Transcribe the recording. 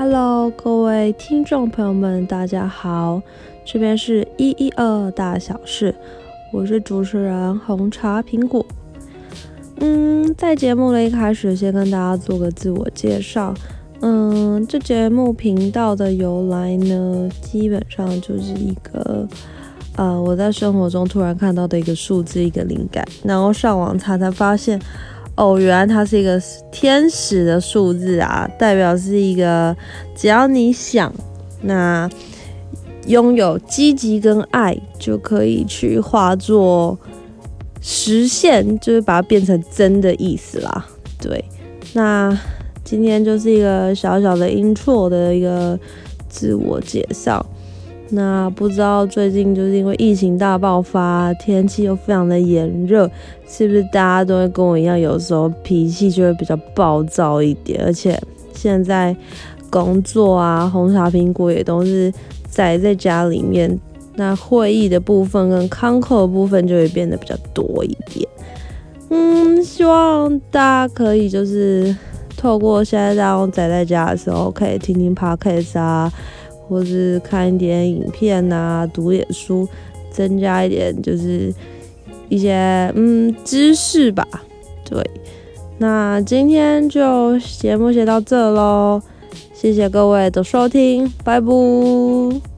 Hello，各位听众朋友们，大家好，这边是一一二大小事，我是主持人红茶苹果。嗯，在节目的一开始，先跟大家做个自我介绍。嗯，这节目频道的由来呢，基本上就是一个，呃，我在生活中突然看到的一个数字，一个灵感，然后上网查才发现。哦，原来它是一个天使的数字啊，代表是一个只要你想，那拥有积极跟爱，就可以去化作实现，就是把它变成真的意思啦。对，那今天就是一个小小的 intro 的一个自我介绍。那不知道最近就是因为疫情大爆发，天气又非常的炎热，是不是大家都会跟我一样，有时候脾气就会比较暴躁一点？而且现在工作啊，红茶苹果也都是宅在家里面，那会议的部分跟康课的部分就会变得比较多一点。嗯，希望大家可以就是透过现在大家宅在家的时候，可以听听 podcast 啊。或是看一点影片呐，读点书，增加一点就是一些嗯知识吧。对，那今天就节目先到这喽，谢谢各位的收听，拜拜。